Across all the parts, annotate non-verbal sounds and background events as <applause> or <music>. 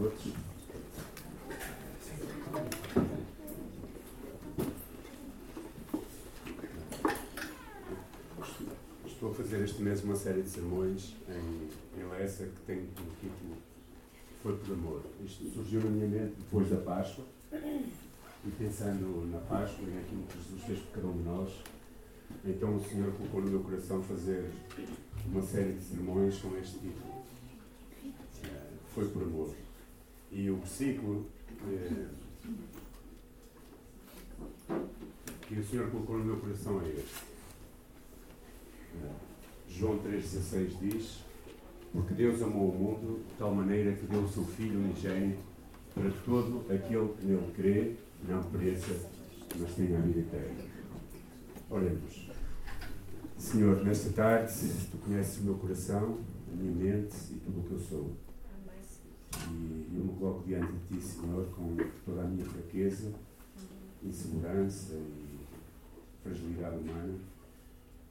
todos. Estou a fazer este mês uma série de sermões em, em Lessa que tem como título Foi por Amor. Isto surgiu na minha mente depois da Páscoa e pensando na Páscoa e naquilo que Jesus fez por cada um de nós. Então o Senhor colocou no meu coração fazer uma série de sermões com este título. Eh, Foi por amor. E o versículo eh, que o Senhor colocou no meu coração é este. João 3,16 diz: Porque Deus amou o mundo de tal maneira que deu o seu Filho unigênito para todo aquele que nele crê não pereça, mas tenha a vida eterna. Oremos. Senhor, nesta tarde, tu conheces o meu coração, a minha mente e tudo o que eu sou. E eu me coloco diante de ti, Senhor, com toda a minha fraqueza, insegurança e fragilidade humana.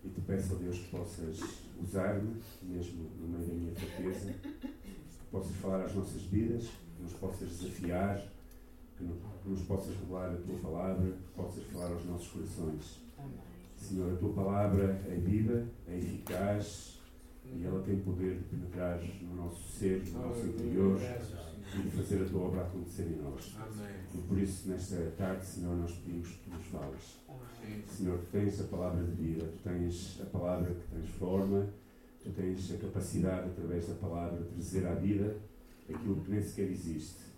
E te peço, ó Deus, que possas usar-me, mesmo no meio da minha fraqueza, que possas falar às nossas vidas, que nos possas desafiar, que nos possas revelar a tua palavra, que possas falar aos nossos corações. Senhor, a tua palavra é viva, é eficaz e ela tem poder de penetrar no nosso ser, no nosso interior e de fazer a tua obra acontecer em nós. E por isso, nesta tarde, Senhor, nós pedimos que tu nos fales. Senhor, tu tens a palavra de vida, tu tens a palavra que transforma, tu tens a capacidade, através da palavra, de trazer à vida aquilo que nem sequer existe.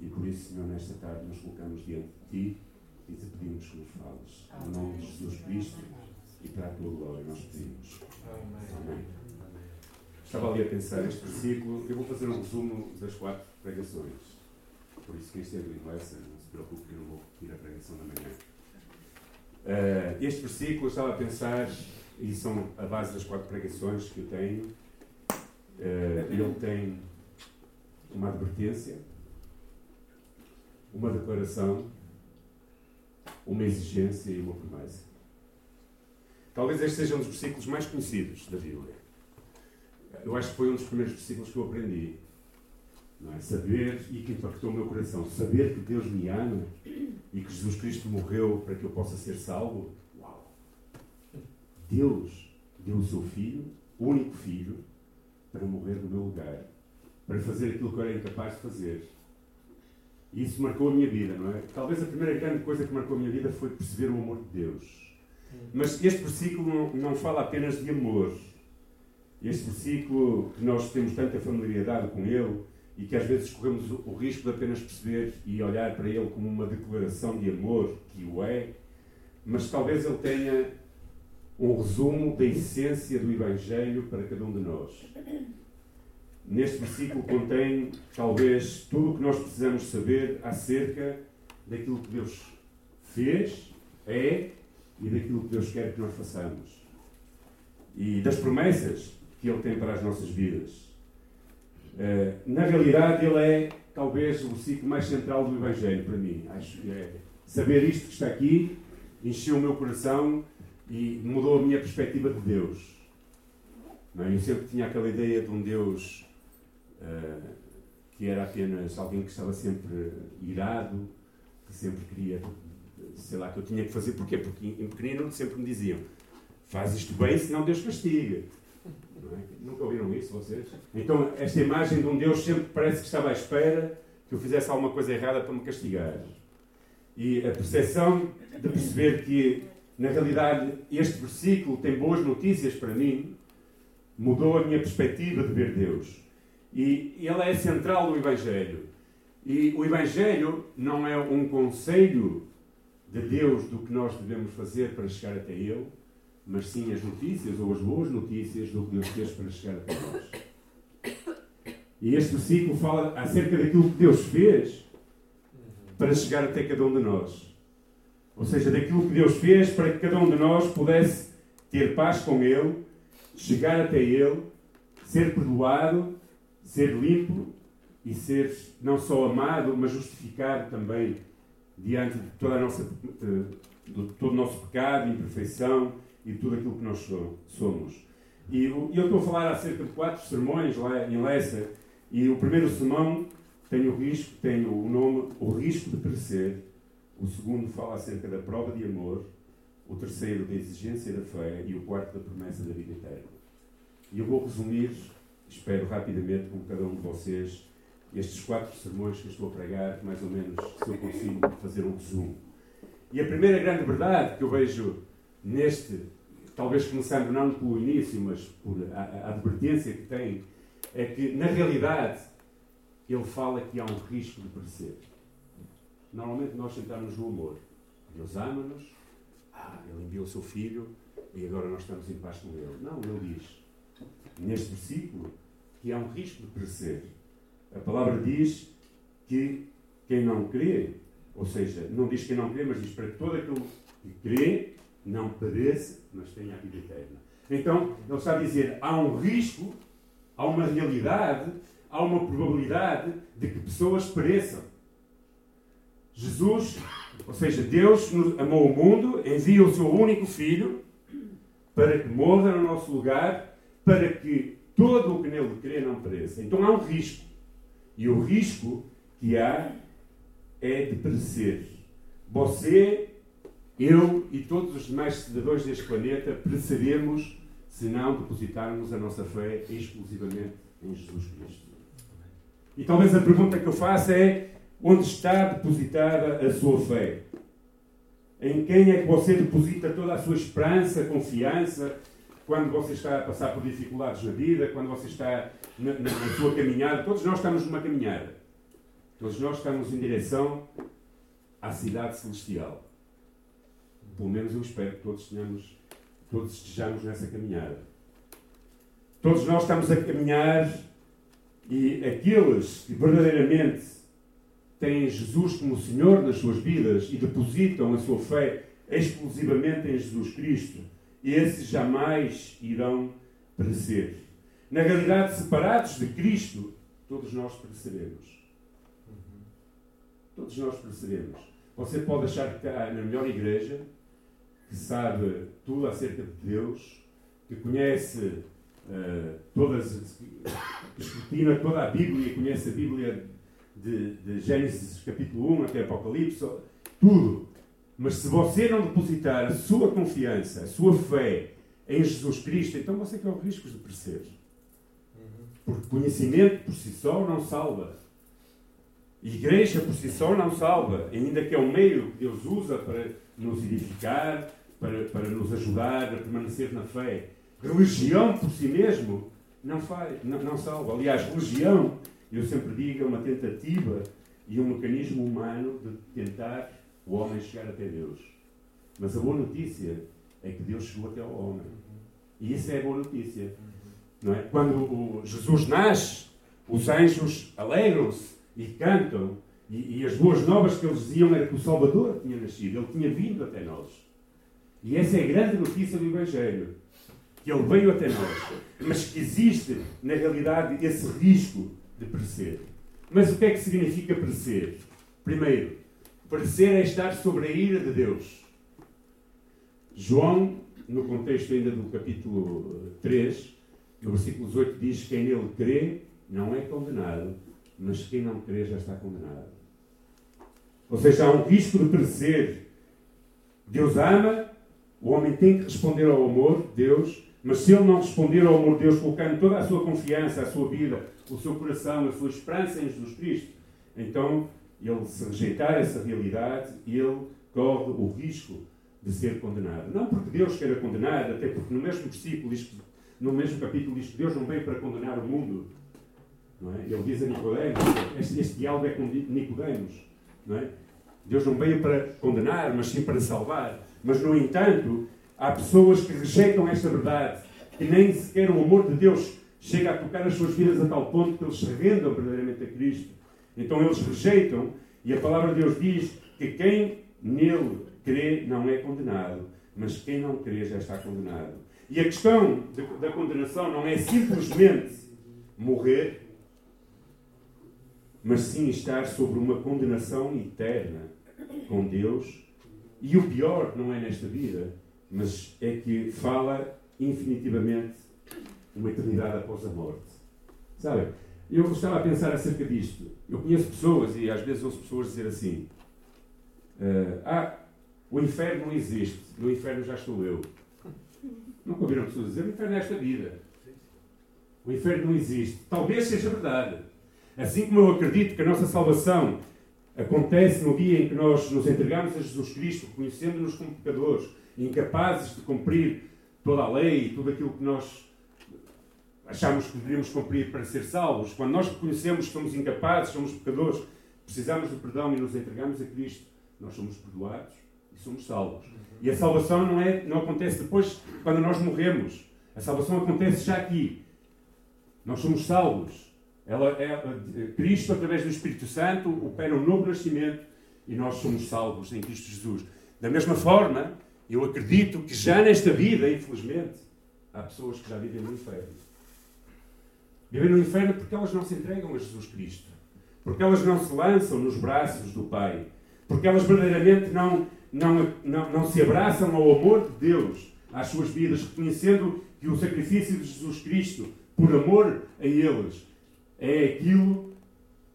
E por isso, Senhor, nesta tarde nos colocamos diante de ti e te pedimos que nos fales. No nome de Jesus Cristo e para a tua glória nós pedimos. Amém. Estava ali a pensar este versículo. Eu vou fazer um resumo das quatro pregações. Por isso, quem esteve em Lessa, não se preocupe que eu não vou repetir a pregação da manhã. Uh, este versículo eu estava a pensar, e são a base das quatro pregações que eu tenho. Uh, ele tem uma advertência, uma declaração, uma exigência e uma promessa. Talvez este seja um dos versículos mais conhecidos da Bíblia. Eu acho que foi um dos primeiros versículos que eu aprendi. Não é? Saber, e que impactou o meu coração, saber que Deus me ama e que Jesus Cristo morreu para que eu possa ser salvo. Uau! Deus deu o seu Filho, o único Filho, para morrer no meu lugar, para fazer aquilo que eu era incapaz de fazer. E isso marcou a minha vida, não é? Talvez a primeira grande coisa que marcou a minha vida foi perceber o amor de Deus. Mas este versículo não, não fala apenas de amor. Este versículo, que nós temos tanta familiaridade com ele e que às vezes corremos o, risco de apenas perceber e olhar para ele como uma declaração de amor, que o é, mas talvez ele tenha um resumo da essência do Evangelho para cada um de nós. Neste versículo contém, talvez, tudo o que nós precisamos saber acerca daquilo que Deus fez, é e daquilo que Deus quer que nós façamos. E das promessas que Ele tem para as nossas vidas. Uh, na realidade, Ele é talvez o versículo mais central do Evangelho para mim. Acho que é saber isto que está aqui encheu o meu coração e mudou a minha perspectiva de Deus. Não, é? eu sempre tinha aquela ideia de um Deus uh, que era apenas alguém que estava sempre irado, que sempre queria, sei lá, que eu tinha que fazer. Porquê? Porque em pequenino sempre me diziam: faz isto bem, senão Deus castiga. É? Nunca ouviram isso vocês? Então, esta imagem de um Deus sempre parece que estava à espera que eu fizesse alguma coisa errada para me castigar. E a percepção de perceber que, na realidade, este versículo tem boas notícias para mim, mudou a minha perspectiva de ver Deus. E ele é central do Evangelho. E o Evangelho não é um conselho de Deus do que nós devemos fazer para chegar até Ele, mas sim as notícias ou as boas notícias do que Deus fez para chegar até nós. E este versículo fala acerca daquilo que Deus fez para chegar até cada um de nós. Ou seja, daquilo que Deus fez para que cada um de nós pudesse ter paz com Ele, chegar até Ele, ser perdoado, ser limpo e ser não só amado, mas justificado também diante de toda a nossa, de todo o nosso pecado, imperfeição e tudo aquilo que nós somos. E eu estou a falar acerca de quatro sermões lá em Lessa, e o primeiro sermão tem o risco, tem o nome O Risco de Perecer. O segundo fala acerca da prova de amor. O terceiro da exigência da fé. E o quarto da promessa da vida eterna. E eu vou resumir, espero rapidamente, com cada um de vocês, estes quatro sermões que eu estou a pregar, mais ou menos, se eu consigo fazer um resumo. E a primeira grande verdade que eu vejo neste, talvez começando não pelo início, mas por a, a advertência que tem, é que, na realidade, ele fala que há um risco de perecer. Normalmente nós sentamos no amor. Deus ama-nos, ah, ele enviou o seu filho e agora nós estamos em paz com ele. Não, ele diz, neste versículo, que há um risco de perecer. A palavra diz que quem não crê, ou seja, não diz quem não crê, mas diz para que todo aquele que crê não pereça, mas tenha a vida eterna. Então, ele está a dizer, há um risco, há uma realidade há uma probabilidade de que pessoas pereçam. Jesus, ou seja, Deus amou o mundo, envia o seu único filho para que morra no nosso lugar, para que todo o que nele crê não pereça. Então há um risco. E o risco que há é de perecer. Você, eu e todos os demais cidadãos deste planeta pereceremos se não depositarmos a nossa fé exclusivamente em Jesus Cristo. E talvez a pergunta que eu faço é: onde está depositada a sua fé? Em quem é que você deposita toda a sua esperança, confiança, quando você está a passar por dificuldades na vida, quando você está na, na, na sua caminhada? Todos nós estamos numa caminhada. Todos nós estamos em direção à cidade celestial. Pelo menos eu espero que todos tenhamos, todos estejamos nessa caminhada. Todos nós estamos a caminhar e aqueles que verdadeiramente têm Jesus como Senhor das suas vidas e depositam a sua fé exclusivamente em Jesus Cristo, esses jamais irão perecer. Na realidade, separados de Cristo, todos nós pereceremos. Todos nós pereceremos. Você pode achar que está na melhor igreja, que sabe tudo acerca de Deus, que conhece uh, todas, escrutina toda a Bíblia, conhece a Bíblia de, de Gênesis capítulo 1 até Apocalipse, tudo. Mas se você não depositar a sua confiança, a sua fé em Jesus Cristo, então você corre riscos de perecer. Porque conhecimento por si só não salva. Igreja por si só não salva, ainda que é um meio que Deus usa para nos edificar, para, para nos ajudar a permanecer na fé. Religião por si mesmo não, faz, não, não salva. Aliás, religião, eu sempre digo, é uma tentativa e um mecanismo humano de tentar o homem chegar até Deus. Mas a boa notícia é que Deus chegou até ao homem. E isso é a boa notícia. Não é? Quando o Jesus nasce, os anjos alegram-se e cantam. E, e, as boas novas que eles diziam era que o Salvador tinha nascido, ele tinha vindo até nós. E essa é a grande notícia do Evangelho que ele veio até nós, mas que existe, na realidade, esse risco de perecer. Mas o que é que significa perecer? Primeiro, perecer é estar sobre a ira de Deus. João, no contexto ainda do capítulo 3, no versículo 18, diz: Quem nele crê não é condenado, mas quem não crê já está condenado. Ou seja, há um risco de perecer. Deus ama, o homem tem que responder ao amor de Deus, mas se ele não responder ao amor de Deus, colocando toda a sua confiança, a sua vida, o seu coração, a sua esperança em Jesus Cristo, então ele, se rejeitar essa realidade, ele corre o risco de ser condenado. Não porque Deus queira condenar, até porque no mesmo versículo, no mesmo capítulo, diz que Deus não veio para condenar o mundo. É? Ele diz a Nicodemos, este, este diálogo é com Nicodemos. Não é? Deus não veio para condenar, mas sim para salvar. Mas, no entanto, Há pessoas que rejeitam esta verdade, que nem sequer o amor de Deus chega a tocar as suas vidas a tal ponto que eles se rendam verdadeiramente a Cristo. Então eles rejeitam, e a palavra de Deus diz que quem nele crê não é condenado, mas quem não crê já está condenado. E a questão da condenação não é simplesmente morrer, mas sim estar sobre uma condenação eterna com Deus. E o pior não é nesta vida, mas é que fala infinitivamente uma eternidade após a morte. Sabe? eu estava a pensar acerca disto. Eu conheço pessoas, e às vezes ouço pessoas dizer assim: uh, Ah, o inferno não existe, no inferno já estou eu. Não ouviram pessoas dizer: O inferno é esta vida. O inferno não existe. Talvez seja verdade. Assim como eu acredito que a nossa salvação acontece no dia em que nós nos entregamos a Jesus Cristo, reconhecendo-nos como pecadores, incapazes de cumprir toda a lei e tudo aquilo que nós achamos que deveríamos cumprir para ser salvos. Quando nós reconhecemos que somos incapazes, somos pecadores, precisamos de perdão e nos entregamos a Cristo, nós somos perdoados e somos salvos. E a salvação não, é, não acontece depois, quando nós morremos. A salvação acontece já aqui. Nós somos salvos. Ela é, Cristo, através do Espírito Santo, opera um novo nascimento e nós somos salvos em Cristo Jesus. Da mesma forma, eu acredito que já nesta vida, infelizmente, há pessoas que já vivem no inferno. Vivem no inferno porque elas não se entregam a Jesus Cristo. Porque elas não se lançam nos braços do Pai. Porque elas verdadeiramente não, não, não, não se abraçam ao amor de Deus às suas vidas, reconhecendo que o sacrifício de Jesus Cristo, por amor a eles, é aquilo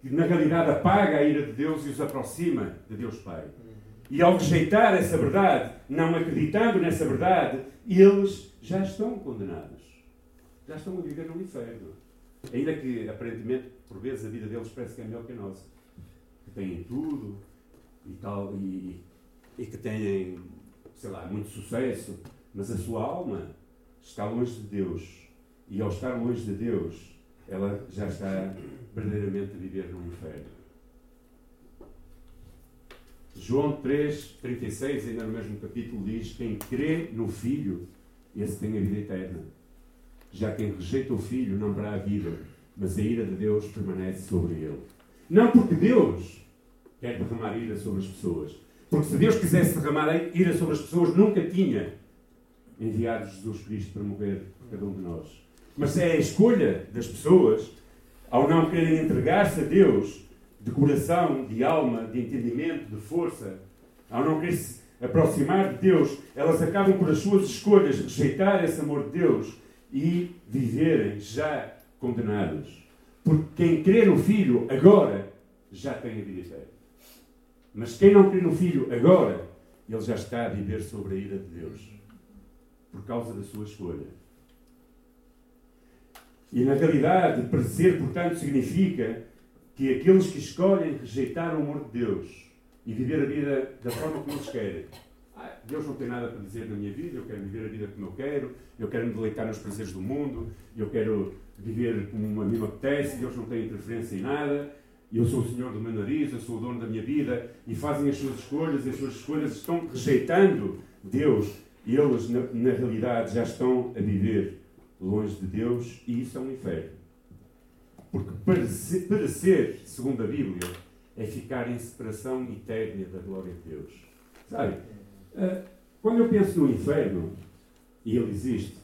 que na realidade apaga a ira de Deus e os aproxima de Deus Pai. E ao rejeitar essa verdade, não acreditando nessa verdade, eles já estão condenados. Já estão a viver no inferno. Ainda que, aparentemente, por vezes a vida deles parece que é melhor que a nossa. Que têm tudo e tal, e, e que têm, sei lá, muito sucesso, mas a sua alma está longe de Deus. E ao estar longe de Deus, ela já está verdadeiramente a viver no inferno. João 3, 36, ainda no mesmo capítulo, diz: Quem crê no Filho, esse tem a vida eterna. Já quem rejeita o Filho não verá a vida, mas a ira de Deus permanece sobre ele. Não porque Deus quer derramar ira sobre as pessoas. Porque se Deus quisesse derramar ira sobre as pessoas, nunca tinha enviado Jesus Cristo para morrer por cada um de nós. Mas é a escolha das pessoas, ao não quererem entregar-se a Deus, de coração, de alma, de entendimento, de força, ao não querer se aproximar de Deus, elas acabam por as suas escolhas rejeitar esse amor de Deus e viverem já condenados. Porque quem crê no Filho agora já tem a vida eterna. Mas quem não crê no Filho agora, ele já está a viver sobre a ira de Deus. Por causa da sua escolha. E na realidade, parecer, portanto, significa que aqueles que escolhem rejeitar o amor de Deus e viver a vida da forma como eles querem. Ah, Deus não tem nada para dizer na minha vida, eu quero viver a vida como eu quero, eu quero me deleitar nos prazeres do mundo, eu quero viver como a mim me apetece, Deus não tem interferência em nada, eu sou o Senhor do meu nariz, eu sou o dono da minha vida, e fazem as suas escolhas, e as suas escolhas estão rejeitando Deus, e eles, na, na realidade, já estão a viver longe de Deus, e isso é um inferno. Porque parecer, parecer, segundo a Bíblia, é ficar em separação eterna da glória de Deus. Sabe? Eh, quando eu penso no inferno, e ele existe,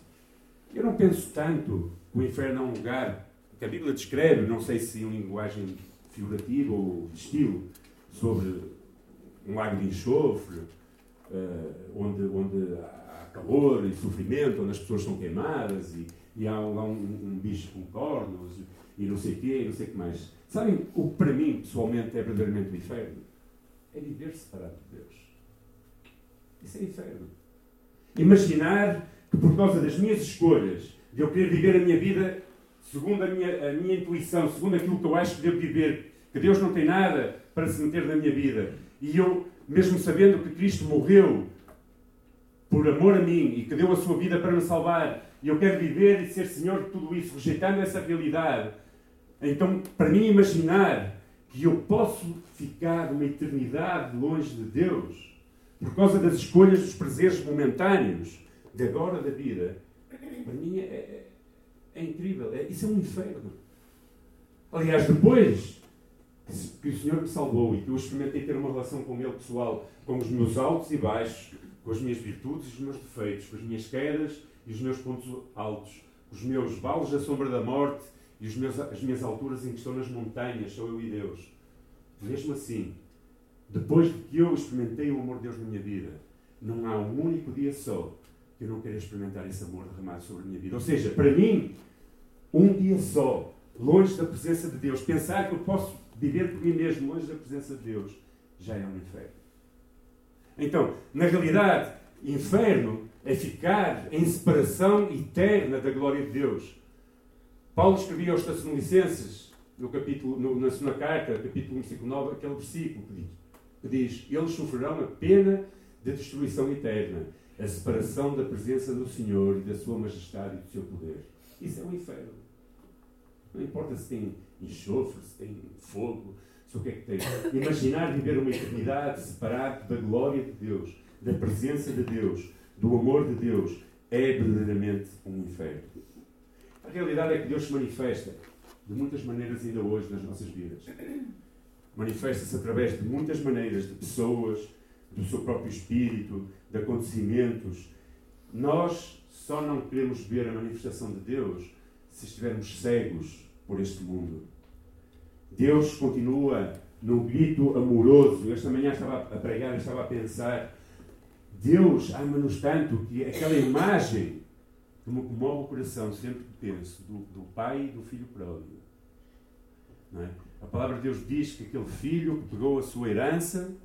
eu não penso tanto que o inferno é um lugar que a Bíblia descreve, não sei se em linguagem figurativa ou de estilo, sobre um lago de enxofre, uh, onde, onde calor e sofrimento, onde as pessoas são queimadas e, e há um, um, bicho com cornos e não sei o quê, e não sei o que mais. Sabem o que para mim, pessoalmente, é verdadeiramente o inferno? É viver separado de Deus. Isso é inferno. Imaginar que por causa das minhas escolhas, de eu querer viver a minha vida segundo a minha, a minha intuição, segundo aquilo que eu acho que devo viver, que Deus não tem nada para se meter na minha vida, e eu, mesmo sabendo que Cristo morreu por amor a mim e que deu a sua vida para me salvar, e eu quero viver e ser Senhor de tudo isso, rejeitando essa realidade, então, para mim, imaginar que eu posso ficar uma eternidade longe de Deus por causa das escolhas dos prazeres momentâneos de agora da vida, para mim é, é, é incrível. É, isso é um inferno. Aliás, depois que o Senhor me salvou e que eu experimentei ter uma relação com Ele pessoal, com os meus altos e baixos, com as minhas virtudes e os meus defeitos, com as minhas quedas e os meus pontos altos, os meus vales da sombra da morte e meus, as minhas alturas em que estou nas montanhas, sou eu e Deus. Mesmo assim, depois de que eu experimentei o amor de Deus na minha vida, não há um único dia só que eu não queira experimentar esse amor derramado sobre a minha vida. Ou seja, para mim, um dia só longe da presença de Deus, pensar que eu posso viver por mim mesmo longe da presença de Deus, já é um inferno. Então, na realidade, inferno é ficar em separação eterna da glória de Deus. Paulo escrevia aos Tessalonicenses, no capítulo, no, na segunda carta, capítulo 5, 9, aquele versículo que diz, que diz: Eles sofrerão a pena de destruição eterna, a separação da presença do Senhor e da sua majestade e do seu poder. Isso é um inferno. Não importa se tem enxofre, se tem fogo, o que é que tem. Imaginar viver uma eternidade separado da glória de Deus, da presença de Deus, do amor de Deus, é verdadeiramente um inferno. A realidade é que Deus se manifesta de muitas maneiras ainda hoje nas nossas vidas. Manifesta-se através de muitas maneiras, de pessoas, do seu próprio espírito, de acontecimentos. Nós só não queremos ver a manifestação de Deus se estivermos cegos por este mundo. Deus continua num grito amoroso. Esta manhã estava a pregar, estava a pensar. Deus ama-nos tanto que aquela imagem que me comove o coração sempre que penso do, do pai e do filho pródigo. É? A palavra de Deus diz que aquele filho que pegou a sua herança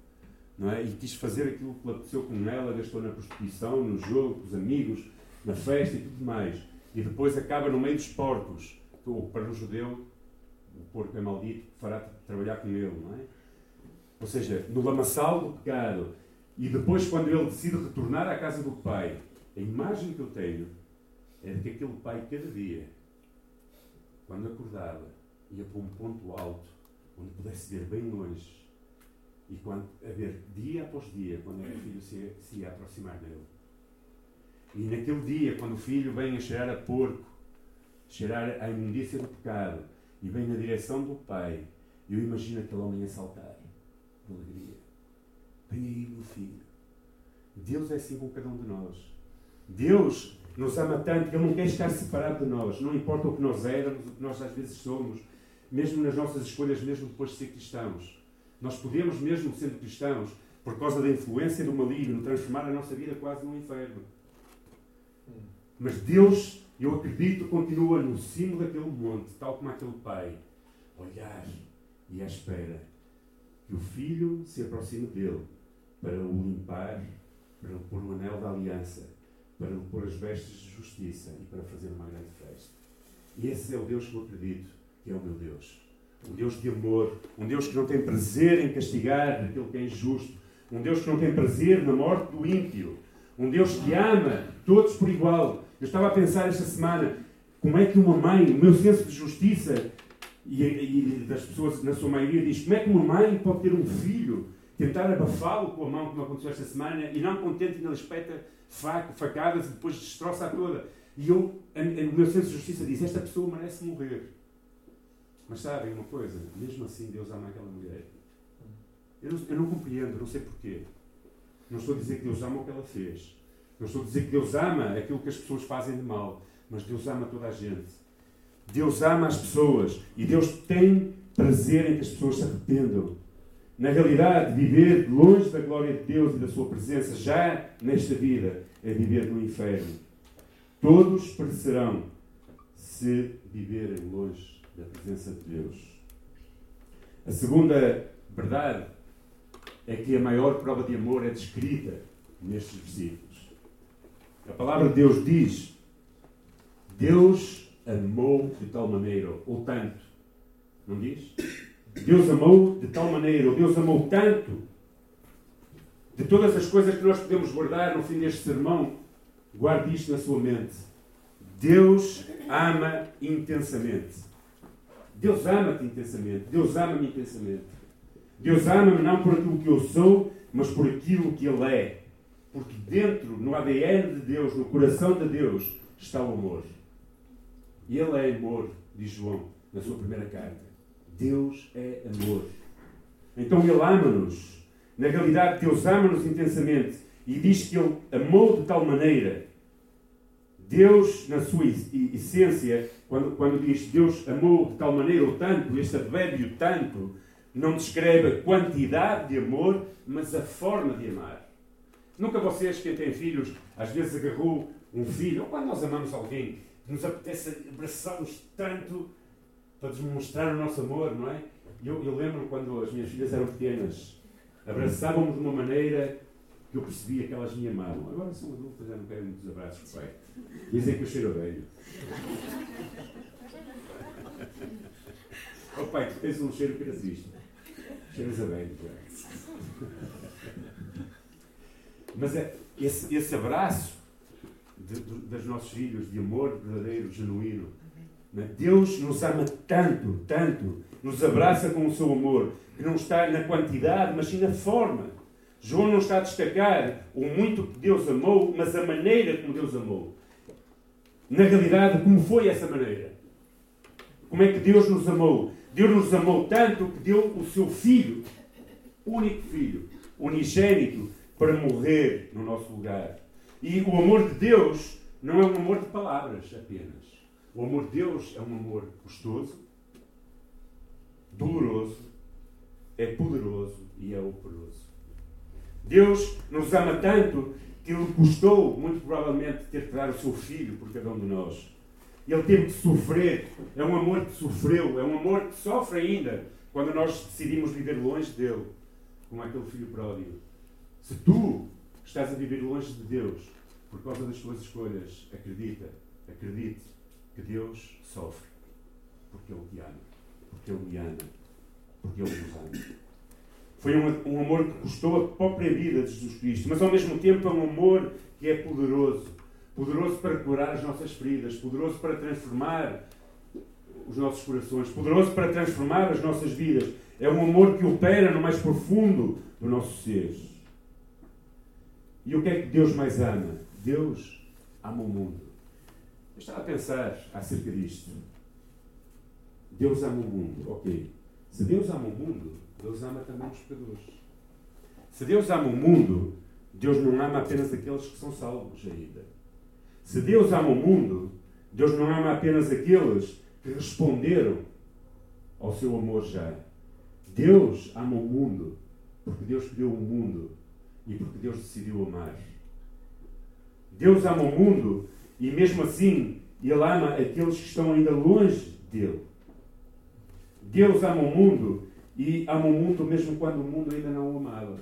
é? e quis fazer aquilo que aconteceu com ela, gastou na prostituição, no jogo, com os amigos, na festa e tudo mais. E depois acaba no meio dos porcos. Para um judeu, o porco é maldito, fará trabalhar com ele, não é? Ou seja, no lamaçal do pecado. E depois, quando ele decide retornar à casa do pai, a imagem que eu tenho é de que aquele pai, cada dia, quando acordava, ia para um ponto alto, onde pudesse ver bem longe, e quando, a ver dia após dia, quando o filho se, se ia aproximar dele. E naquele dia, quando o filho vem a cheirar a porco, cheirar a imundícia do pecado, e vem na direção do pai, eu imagino aquele homem a saltar de alegria. Vem aí, meu filho. Deus é assim com cada um de nós. Deus nos ama tanto que Ele não quer estar separado de nós. Não importa o que nós éramos, o que nós às vezes somos, mesmo nas nossas escolhas, mesmo depois de ser cristãos. Nós podemos, mesmo sendo cristãos, por causa da influência do maligno, transformar a nossa vida quase num inferno. Mas Deus, eu acredito, continua no cimo daquele monte, tal como aquele pai, olhar e à espera que o filho se aproxime dele para o limpar, para o pôr o anel da aliança, para lhe pôr as vestes de justiça e para fazer uma grande festa. E esse é o Deus que eu acredito que é o meu Deus. Um Deus de amor, um Deus que não tem prazer em castigar aquele que é injusto, um Deus que não tem prazer na morte do ímpio, um Deus que ama todos por igual. Eu estava a pensar esta semana como é que uma mãe, o meu senso de justiça e, e das pessoas na sua maioria diz como é que uma mãe pode ter um filho, tentar abafá-lo com a mão, como aconteceu esta semana, e não contente ainda espeta facadas e depois destroça a toda. E eu, o meu senso de justiça diz: esta pessoa merece morrer. Mas sabem uma coisa? Mesmo assim, Deus ama aquela mulher. Eu não, eu não compreendo, não sei porquê. Não estou a dizer que Deus ama o que ela fez. Não estou a dizer que Deus ama aquilo que as pessoas fazem de mal. Mas Deus ama toda a gente. Deus ama as pessoas. E Deus tem prazer em que as pessoas se arrependam. Na realidade, viver longe da glória de Deus e da Sua presença, já nesta vida, é viver no inferno. Todos perecerão se viverem longe da presença de Deus. A segunda verdade é que a maior prova de amor é descrita nestes versículos. A palavra de Deus diz: Deus amou de tal maneira, ou tanto, não diz? Deus amou de tal maneira, ou Deus amou tanto, de todas as coisas que nós podemos guardar no fim deste sermão, guarde isto na sua mente. Deus ama intensamente. Deus ama-te intensamente. Deus ama-me intensamente. Deus ama-me não por aquilo que eu sou, mas por aquilo que Ele é. Porque dentro, no ADN de Deus, no coração de Deus, está o amor. E Ele é amor, diz João na sua primeira carta. Deus é amor. Então Ele ama-nos. Na realidade, Deus ama-nos intensamente e diz que Ele amou de tal maneira. Deus, na sua essência, quando, quando diz Deus amou de tal maneira ou tanto, este advérbio tanto, não descreve a quantidade de amor, mas a forma de amar. Nunca vocês, quem tem filhos, às vezes agarrou um filho, ou quando nós amamos alguém, nos apetece abraçá-los tanto para demonstrar o nosso amor, não é? Eu, eu lembro quando as minhas filhas eram pequenas, abraçavam-me de uma maneira que eu percebia que elas me amavam. Agora são adultas, já não querem muitos abraços, pai. Dizem que eu cheiro velho. oh pai, tu tens um cheiro que existe. Cheiras a velho já. Mas é, esse, esse abraço de, de, dos nossos filhos, de amor verdadeiro, genuíno, né? Deus nos ama tanto, tanto, nos abraça com o seu amor, que não está na quantidade, mas sim na forma. João não está a destacar o muito que Deus amou, mas a maneira como Deus amou. Na realidade, como foi essa maneira? Como é que Deus nos amou? Deus nos amou tanto que deu o seu filho, único filho, unigênito, para morrer no nosso lugar. E o amor de Deus não é um amor de palavras apenas. O amor de Deus é um amor gostoso, doloroso, é poderoso e é operoso. Deus nos ama tanto que lhe custou, muito provavelmente, ter que dar o seu filho por cada um de nós. Ele teve que sofrer. É um amor que sofreu, é um amor que sofre ainda quando nós decidimos viver longe dele, como aquele filho pródigo. Se tu estás a viver longe de Deus por causa das tuas escolhas, acredita, acredite que Deus sofre porque Ele te ama, porque Ele me ama, porque Ele nos ama. Foi um, um amor que custou a própria vida de Jesus Cristo, mas ao mesmo tempo é um amor que é poderoso poderoso para curar as nossas feridas, poderoso para transformar os nossos corações, poderoso para transformar as nossas vidas. É um amor que opera no mais profundo do nosso ser. E o que é que Deus mais ama? Deus ama o mundo. Eu estava a pensar acerca disto. Deus ama o mundo, ok. Se Deus ama o mundo, Deus ama também os pecadores. Se Deus ama o mundo, Deus não ama apenas aqueles que são salvos ainda. Se Deus ama o mundo, Deus não ama apenas aqueles que responderam ao seu amor já. Deus ama o mundo porque Deus criou o mundo e porque Deus decidiu amar. Deus ama o mundo e mesmo assim Ele ama aqueles que estão ainda longe dele. Deus ama o mundo e ama o mundo mesmo quando o mundo ainda não o amava.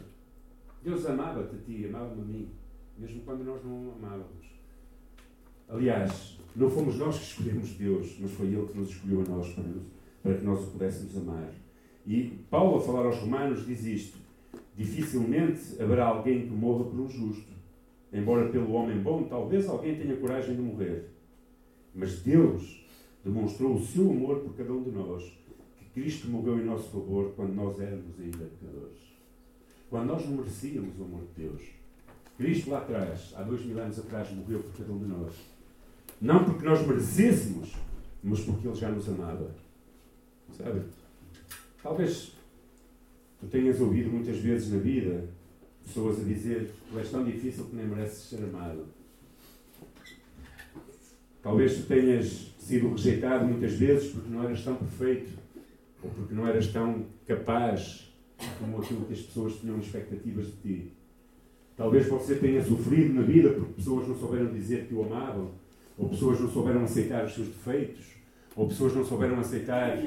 Deus amava-te a ti, amava-me a mim, mesmo quando nós não o amávamos. Aliás, não fomos nós que escolhemos Deus, mas foi Ele que nos escolheu a nós para, que nós o pudéssemos amar. E Paulo, a falar aos Romanos, diz isto: Dificilmente haverá alguém que morra por um justo. Embora pelo homem bom, talvez alguém tenha coragem de morrer. Mas Deus demonstrou o seu amor por cada um de nós, que Cristo morreu em nosso favor quando nós éramos ainda pecadores. Quando nós não merecíamos o amor de Deus. Cristo lá atrás, há dois mil anos atrás, morreu por cada um de nós. Não porque nós merecêssemos, mas porque Ele já nos amava. Sabe? Talvez tu tenhas ouvido muitas vezes na vida pessoas a dizer tu és tão difícil que nem mereces ser amado. Talvez tu tenhas sido rejeitado muitas vezes porque não eras tão perfeito ou porque não eras tão capaz como aquilo que as pessoas tinham expectativas de ti. Talvez você tenha sofrido na vida porque pessoas não souberam dizer que o amavam ou pessoas não souberam aceitar os seus defeitos, ou pessoas não souberam aceitar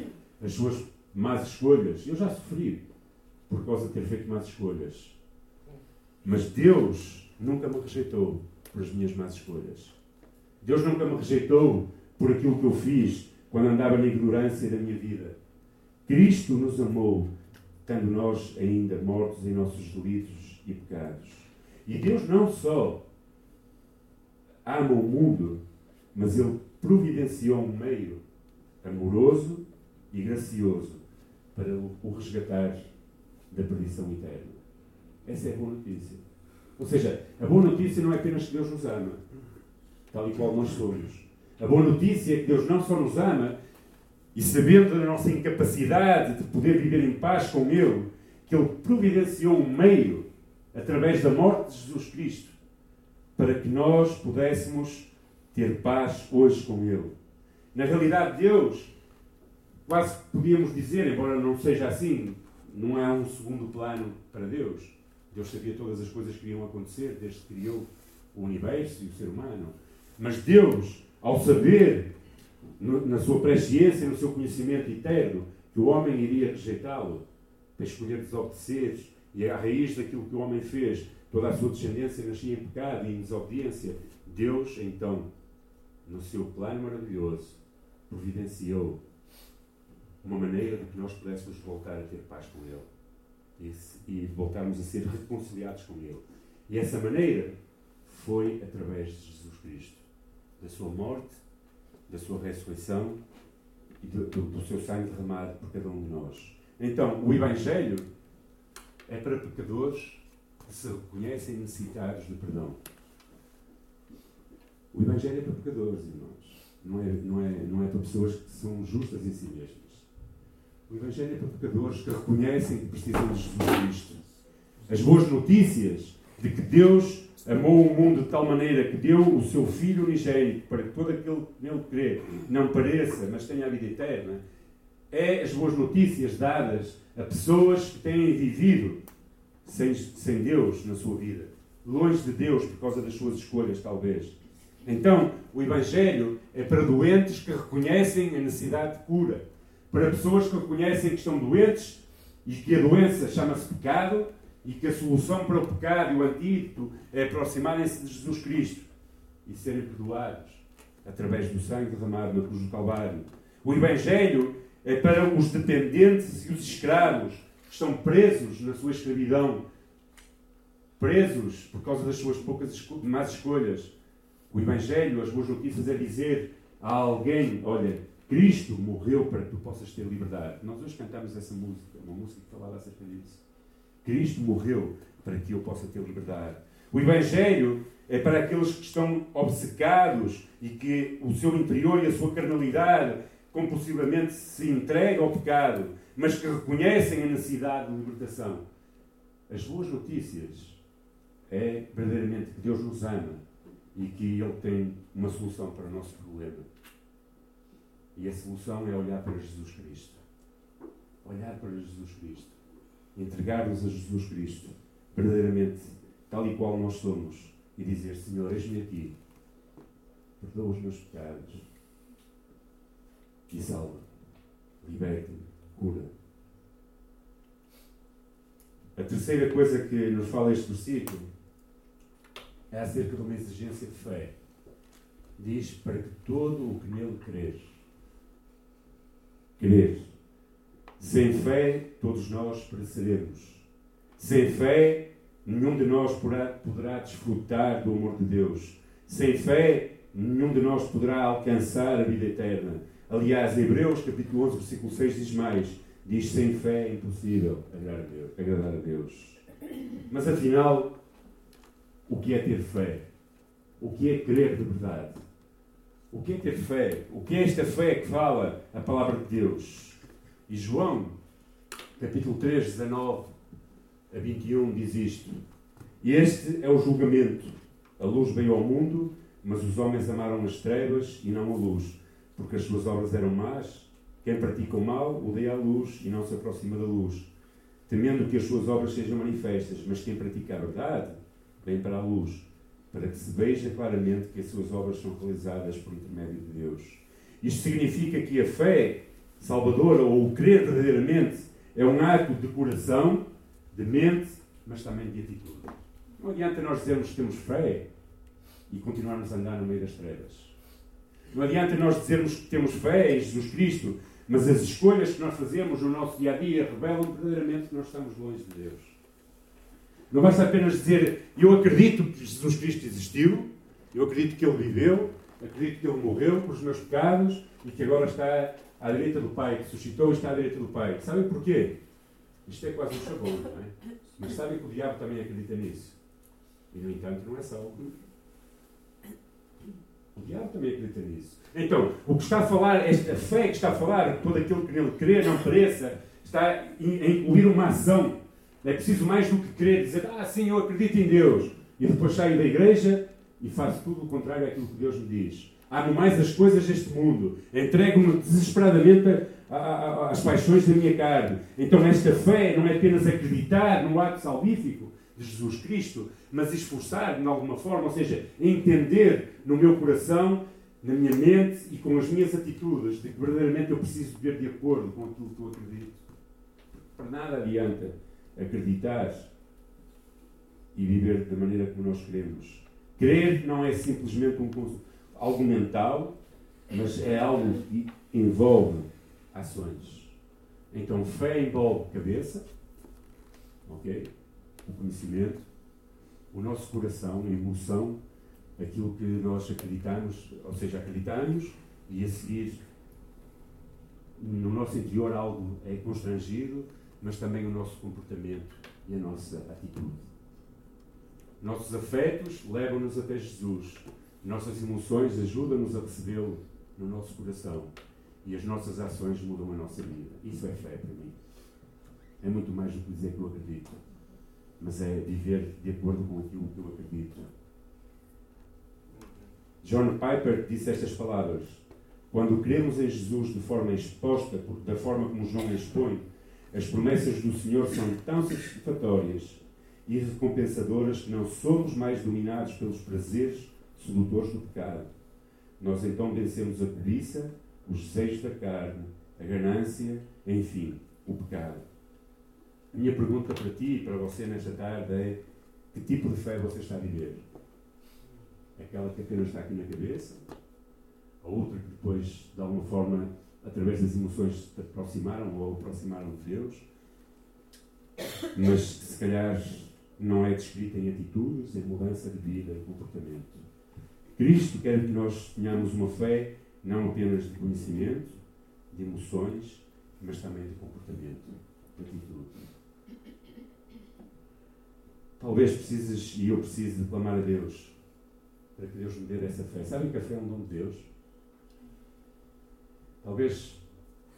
as suas más escolhas. Eu já sofri por causa de ter feito más escolhas. Mas Deus nunca me rejeitou por as minhas más escolhas. Deus nunca me rejeitou por aquilo que eu fiz quando andava na ignorância da minha vida. Cristo nos amou, estando nós ainda mortos em nossos delitos e pecados. E Deus não só ama o mundo, mas ele providenciou um meio amoroso e gracioso para o resgatar da perdição eterna. Essa é a boa notícia. Ou seja, a boa notícia não é apenas que Deus nos ama, tal e qual nós somos. A boa notícia é que Deus não só nos ama, e sabendo da nossa incapacidade de poder viver em paz com Ele, que Ele providenciou um meio, através da morte de Jesus Cristo, para que nós pudéssemos ter paz hoje com Ele. Na realidade, Deus, quase podíamos dizer, embora não seja assim, não há um segundo plano para Deus. Deus sabia todas as coisas que iam acontecer desde que criou o universo e o ser humano. Mas Deus, ao saber no, na sua presciência, no seu conhecimento eterno, que o homem iria rejeitá-lo, para escolher desobedecer, e a raiz daquilo que o homem fez, toda a sua descendência nascia em pecado e em desobediência. Deus, então, no seu plano maravilhoso, providenciou uma maneira de que nós pudéssemos voltar a ter paz com Ele e, e voltarmos a ser reconciliados com Ele. E essa maneira foi através de Jesus Cristo, da sua morte, da sua ressurreição e do, do, do seu sangue derramado por cada um de nós. Então, o Evangelho é para pecadores que se reconhecem necessitados de perdão. O Evangelho é para pecadores, irmãos. Não é, não, é, não é para pessoas que são justas em si mesmas. O Evangelho é para pecadores que reconhecem que precisam de Jesus Cristo. As boas notícias de que Deus amou o mundo de tal maneira que deu o seu Filho unigênito para que todo aquele que nele crê não pareça, mas tenha a vida eterna, é as boas notícias dadas a pessoas que têm vivido sem, sem Deus na sua vida, longe de Deus por causa das suas escolhas, talvez. Então, o Evangelho é para doentes que reconhecem a necessidade de cura, para pessoas que reconhecem que estão doentes e que a doença chama-se pecado e que a solução para o pecado e o antídoto é aproximarem-se de Jesus Cristo e serem perdoados através do sangue derramado na cruz do Calvário. O Evangelho é para os dependentes e os escravos que estão presos na sua escravidão, presos por causa das suas poucas más escolhas. O Evangelho, as boas notícias, é dizer a alguém: olha, Cristo morreu para que tu possas ter liberdade. Nós hoje cantamos essa música, uma música que falava acerca disso. Cristo morreu para que eu possa ter liberdade. O Evangelho é para aqueles que estão obcecados e que o seu interior e a sua carnalidade compulsivamente se entregam ao pecado, mas que reconhecem a necessidade de libertação. As boas notícias é verdadeiramente que Deus nos ama e que Ele tem uma solução para o nosso problema. E a solução é olhar para Jesus Cristo. Olhar para Jesus Cristo entregar-nos a Jesus Cristo, verdadeiramente, tal e qual nós somos, e dizer: Senhor, eis-me aqui, perdoa os meus pecados e salva, liberta-me, cura. A terceira coisa que nos fala este versículo é acerca de uma exigência de fé. Diz para que todo o que nele crer, crer, sem fé, todos nós pereceremos. Sem fé, nenhum de nós poderá desfrutar do amor de Deus. Sem fé, nenhum de nós poderá alcançar a vida eterna. Aliás, Hebreus capítulo 11, versículo 6 diz mais: diz sem fé é impossível agradar a Deus. Agradar a Deus. Mas afinal, o que é ter fé? O que é crer de verdade? O que é ter fé? O que é esta fé que fala a palavra de Deus? E João, capítulo 3, 19 a 21, diz isto: este é o julgamento. A luz veio ao mundo, mas os homens amaram as trevas e não a luz, porque as suas obras eram más. Quem pratica o mal odeia a luz e não se aproxima da luz, temendo que as suas obras sejam manifestas. Mas quem pratica a verdade vem para a luz, para que se veja claramente que as suas obras são realizadas por intermédio de Deus. Isto significa que a fé salvadora ou o crer verdadeiramente é um ato de coração, de mente, mas também de atitude. Não adianta nós dizermos que temos fé e continuarmos a andar no meio das trevas. Não adianta nós dizermos que temos fé em Jesus Cristo, mas as escolhas que nós fazemos no nosso dia a dia revelam verdadeiramente que nós estamos longe de Deus. Não basta apenas dizer eu acredito que Jesus Cristo existiu, eu acredito que Ele viveu, acredito que Ele morreu por os meus pecados e que agora está à direita do Pai, que suscitou e está à direita do Pai. Sabem porquê? Isto é quase um chavão, não é? Mas sabem que o diabo também acredita nisso. E, no entanto, não é salvo. O diabo também acredita nisso. Então, o que está a falar, esta fé que está a falar, todo aquilo que nele crê não pareça, está a incluir uma ação. É preciso mais do que crer, dizer, ah, sim, eu acredito em Deus. E depois saio da igreja e faço tudo o contrário àquilo que Deus me diz. Amo mais as coisas deste mundo. Entrego-me desesperadamente às paixões da minha carne. Então, esta fé não é apenas acreditar no ato salvífico de Jesus Cristo, mas esforçar de alguma forma, ou seja, entender no meu coração na minha mente e com as minhas atitudes de que verdadeiramente eu preciso viver de acordo com aquilo que eu acredito. Para nada adianta acreditar e viver da maneira como nós queremos. Crer não é simplesmente um, algo mental, mas é algo que envolve ações. Então, fé envolve cabeça, ok? O conhecimento, o nosso coração, a emoção, aquilo que nós acreditamos, ou seja, acreditamos e a seguir no nosso interior algo é constrangido, mas também o nosso comportamento e a nossa atitude. Nossos afetos levam-nos até Jesus. Nossas emoções ajudam-nos a recebê-lo no nosso coração. E as nossas ações mudam a nossa vida. Isso é fé para mim. É muito mais do que dizer que eu acredito. Mas é viver de acordo com aquilo que eu acredito. John Piper disse estas palavras. Quando cremos em Jesus de forma exposta, da forma como João expõe, as promessas do Senhor são tão satisfatórias e recompensadoras que não somos mais dominados pelos prazeres sedutores do pecado. Nós então vencemos a cobiça, os desejos da carne, a ganância, enfim, o pecado. A minha pergunta para ti e para você nesta tarde é: que tipo de fé você está a viver? Aquela que apenas está aqui na cabeça? A outra que depois, de alguma forma, através das emoções te aproximaram ou aproximaram de Deus? Mas se calhar não é descrita em atitudes, em mudança de vida e comportamento. Cristo quer que nós tenhamos uma fé não apenas de conhecimento, de emoções, mas também de comportamento, de atitude. Talvez precises, e eu preciso, de clamar a Deus para que Deus me dê essa fé. Sabem que a fé é um dom de Deus? Talvez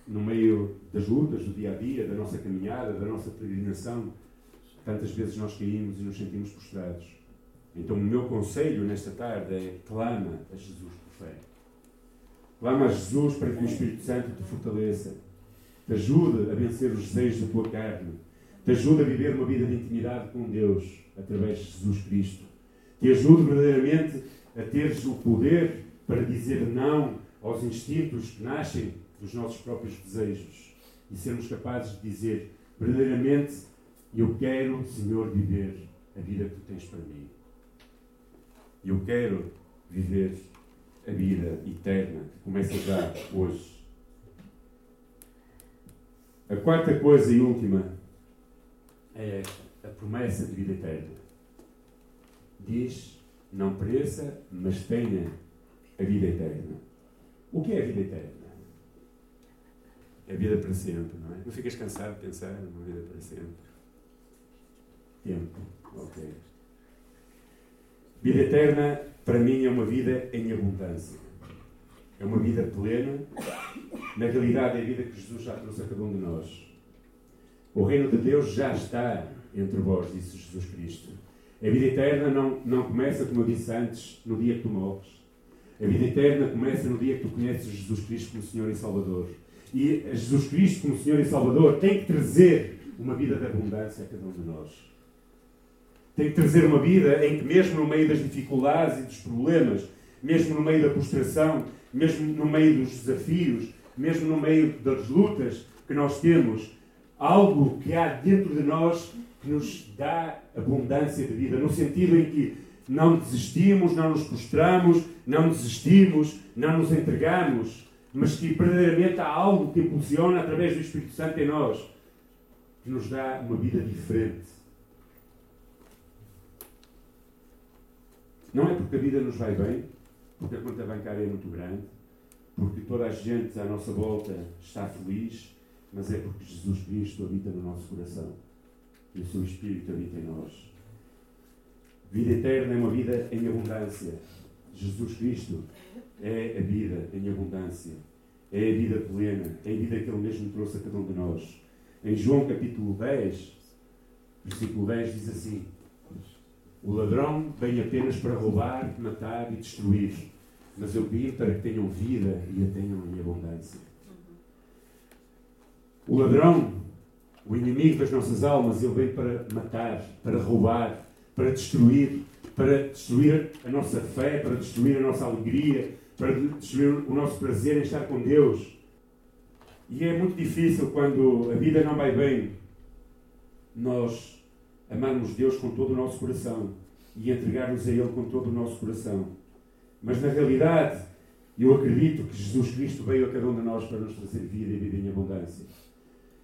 no meio das lutas do dia a dia, da nossa caminhada, da nossa peregrinação, tantas vezes nós caímos e nos sentimos prostrados. Então, o meu conselho nesta tarde é: clama a Jesus por fé. Clama a Jesus para que o Espírito Santo te fortaleça, te ajude a vencer os desejos da tua carne, te ajude a viver uma vida de intimidade com Deus através de Jesus Cristo, te ajude verdadeiramente a teres o poder para dizer não aos instintos que nascem dos nossos próprios desejos e sermos capazes de dizer verdadeiramente: Eu quero, Senhor, viver a vida que tu tens para mim. Eu quero viver a vida eterna que começa já hoje. A quarta coisa e última é a promessa de vida eterna. Diz: não pereça, mas tenha a vida eterna. O que é a vida eterna? É a vida para sempre, não é? Não ficas cansado de pensar numa vida para sempre? Tempo, ok. Vida eterna, para mim, é uma vida em abundância. É uma vida plena. Na realidade, é a vida que Jesus já trouxe a cada um de nós. O reino de Deus já está entre vós, disse Jesus Cristo. A vida eterna não, não começa, como eu disse antes, no dia que tu morres. A vida eterna começa no dia que tu conheces Jesus Cristo como Senhor e Salvador. E Jesus Cristo como Senhor e Salvador tem que trazer uma vida de abundância a cada um de nós. Tem que trazer uma vida em que, mesmo no meio das dificuldades e dos problemas, mesmo no meio da prostração, mesmo no meio dos desafios, mesmo no meio das lutas que nós temos, algo que há dentro de nós que nos dá abundância de vida, no sentido em que não desistimos, não nos prostramos, não desistimos, não nos entregamos, mas que verdadeiramente há algo que impulsiona através do Espírito Santo em nós, que nos dá uma vida diferente Não é porque a vida nos vai bem, porque a conta bancária é muito grande, porque toda a gente à nossa volta está feliz, mas é porque Jesus Cristo habita no nosso coração e o seu Espírito habita em nós. Vida eterna é uma vida em abundância. Jesus Cristo é a vida em abundância. É a vida plena. É a vida que Ele mesmo trouxe a cada um de nós. Em João capítulo 10, versículo 10 diz assim: o ladrão vem apenas para roubar, matar e destruir. Mas eu vim para que tenham vida e a tenham em abundância. O ladrão, o inimigo das nossas almas, ele vem para matar, para roubar, para destruir, para destruir a nossa fé, para destruir a nossa alegria, para destruir o nosso prazer em estar com Deus. E é muito difícil quando a vida não vai bem, nós amarmos Deus com todo o nosso coração e entregarmos a Ele com todo o nosso coração. Mas na realidade, eu acredito que Jesus Cristo veio a cada um de nós para nos trazer vida e vida em abundância.